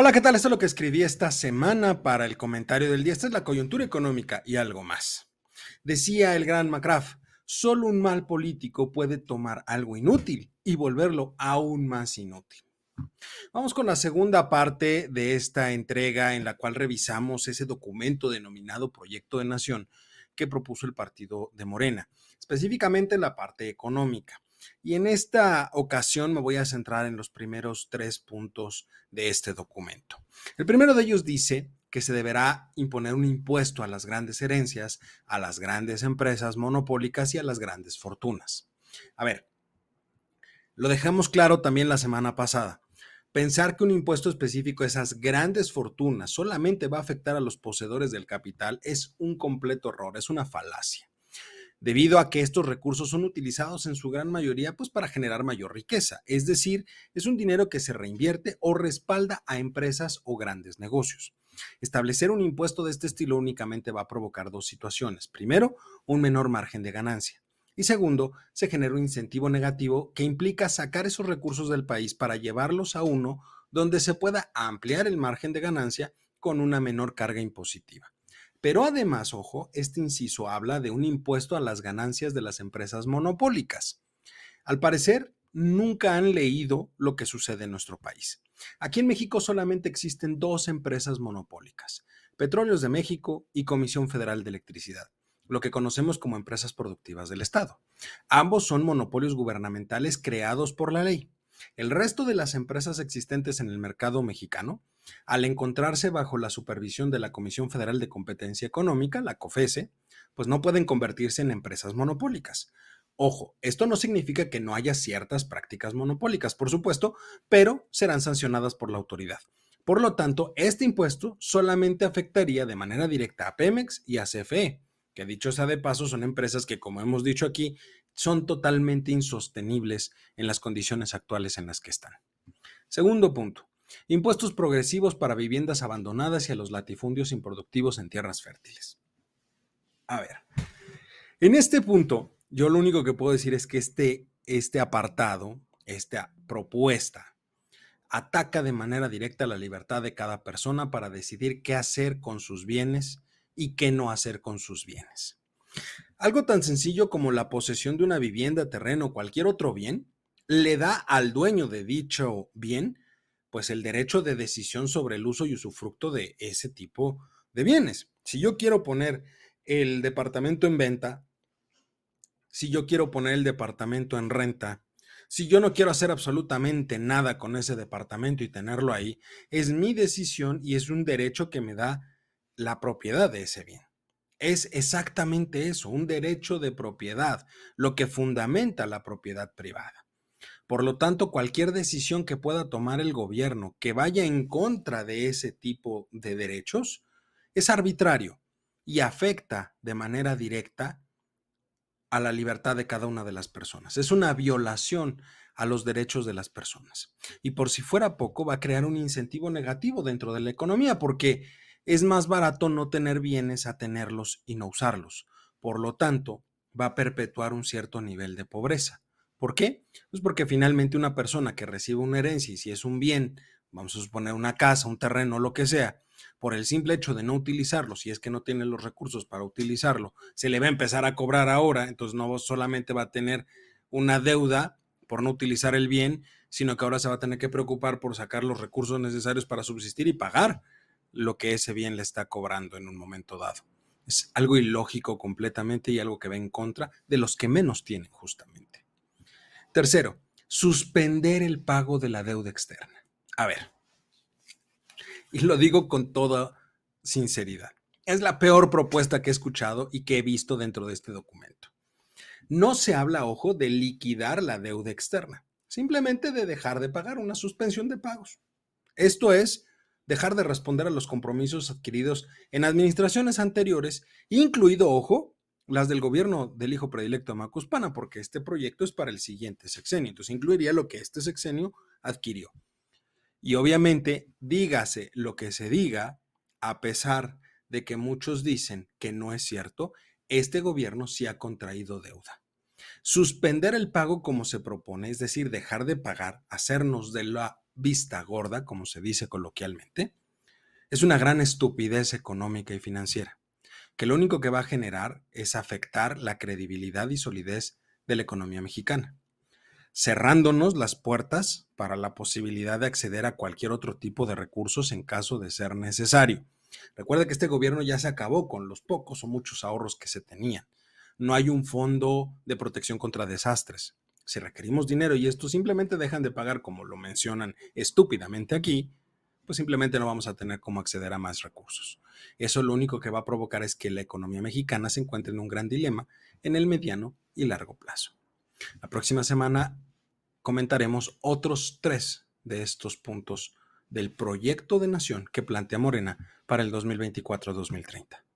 Hola, ¿qué tal? Esto es lo que escribí esta semana para el comentario del día. Esta es la coyuntura económica y algo más. Decía el gran McCraff, solo un mal político puede tomar algo inútil y volverlo aún más inútil. Vamos con la segunda parte de esta entrega en la cual revisamos ese documento denominado Proyecto de Nación que propuso el partido de Morena, específicamente la parte económica. Y en esta ocasión me voy a centrar en los primeros tres puntos de este documento. El primero de ellos dice que se deberá imponer un impuesto a las grandes herencias, a las grandes empresas monopólicas y a las grandes fortunas. A ver, lo dejamos claro también la semana pasada. Pensar que un impuesto específico a esas grandes fortunas solamente va a afectar a los poseedores del capital es un completo error, es una falacia debido a que estos recursos son utilizados en su gran mayoría pues para generar mayor riqueza, es decir, es un dinero que se reinvierte o respalda a empresas o grandes negocios. Establecer un impuesto de este estilo únicamente va a provocar dos situaciones. Primero, un menor margen de ganancia. Y segundo, se genera un incentivo negativo que implica sacar esos recursos del país para llevarlos a uno donde se pueda ampliar el margen de ganancia con una menor carga impositiva. Pero además, ojo, este inciso habla de un impuesto a las ganancias de las empresas monopólicas. Al parecer, nunca han leído lo que sucede en nuestro país. Aquí en México solamente existen dos empresas monopólicas, Petróleos de México y Comisión Federal de Electricidad, lo que conocemos como empresas productivas del Estado. Ambos son monopolios gubernamentales creados por la ley. El resto de las empresas existentes en el mercado mexicano al encontrarse bajo la supervisión de la Comisión Federal de Competencia Económica, la COFESE, pues no pueden convertirse en empresas monopólicas. Ojo, esto no significa que no haya ciertas prácticas monopólicas, por supuesto, pero serán sancionadas por la autoridad. Por lo tanto, este impuesto solamente afectaría de manera directa a Pemex y a CFE, que dicho sea de paso son empresas que, como hemos dicho aquí, son totalmente insostenibles en las condiciones actuales en las que están. Segundo punto, Impuestos progresivos para viviendas abandonadas y a los latifundios improductivos en tierras fértiles. A ver, en este punto, yo lo único que puedo decir es que este, este apartado, esta propuesta, ataca de manera directa la libertad de cada persona para decidir qué hacer con sus bienes y qué no hacer con sus bienes. Algo tan sencillo como la posesión de una vivienda, terreno o cualquier otro bien, le da al dueño de dicho bien pues el derecho de decisión sobre el uso y usufructo de ese tipo de bienes. Si yo quiero poner el departamento en venta, si yo quiero poner el departamento en renta, si yo no quiero hacer absolutamente nada con ese departamento y tenerlo ahí, es mi decisión y es un derecho que me da la propiedad de ese bien. Es exactamente eso, un derecho de propiedad, lo que fundamenta la propiedad privada. Por lo tanto, cualquier decisión que pueda tomar el gobierno que vaya en contra de ese tipo de derechos es arbitrario y afecta de manera directa a la libertad de cada una de las personas. Es una violación a los derechos de las personas. Y por si fuera poco, va a crear un incentivo negativo dentro de la economía porque es más barato no tener bienes a tenerlos y no usarlos. Por lo tanto, va a perpetuar un cierto nivel de pobreza. ¿Por qué? Pues porque finalmente una persona que recibe una herencia y si es un bien, vamos a suponer una casa, un terreno, lo que sea, por el simple hecho de no utilizarlo, si es que no tiene los recursos para utilizarlo, se le va a empezar a cobrar ahora, entonces no solamente va a tener una deuda por no utilizar el bien, sino que ahora se va a tener que preocupar por sacar los recursos necesarios para subsistir y pagar lo que ese bien le está cobrando en un momento dado. Es algo ilógico completamente y algo que va en contra de los que menos tienen justamente. Tercero, suspender el pago de la deuda externa. A ver, y lo digo con toda sinceridad, es la peor propuesta que he escuchado y que he visto dentro de este documento. No se habla, ojo, de liquidar la deuda externa, simplemente de dejar de pagar una suspensión de pagos. Esto es dejar de responder a los compromisos adquiridos en administraciones anteriores, incluido, ojo, las del gobierno del hijo predilecto de Macuspana, porque este proyecto es para el siguiente sexenio, entonces incluiría lo que este sexenio adquirió. Y obviamente, dígase lo que se diga, a pesar de que muchos dicen que no es cierto, este gobierno sí ha contraído deuda. Suspender el pago como se propone, es decir, dejar de pagar, hacernos de la vista gorda, como se dice coloquialmente, es una gran estupidez económica y financiera, que lo único que va a generar es afectar la credibilidad y solidez de la economía mexicana, cerrándonos las puertas para la posibilidad de acceder a cualquier otro tipo de recursos en caso de ser necesario. Recuerda que este gobierno ya se acabó con los pocos o muchos ahorros que se tenían. No hay un fondo de protección contra desastres. Si requerimos dinero y esto simplemente dejan de pagar como lo mencionan estúpidamente aquí, pues simplemente no vamos a tener cómo acceder a más recursos. Eso lo único que va a provocar es que la economía mexicana se encuentre en un gran dilema en el mediano y largo plazo. La próxima semana comentaremos otros tres de estos puntos del proyecto de nación que plantea Morena para el 2024-2030.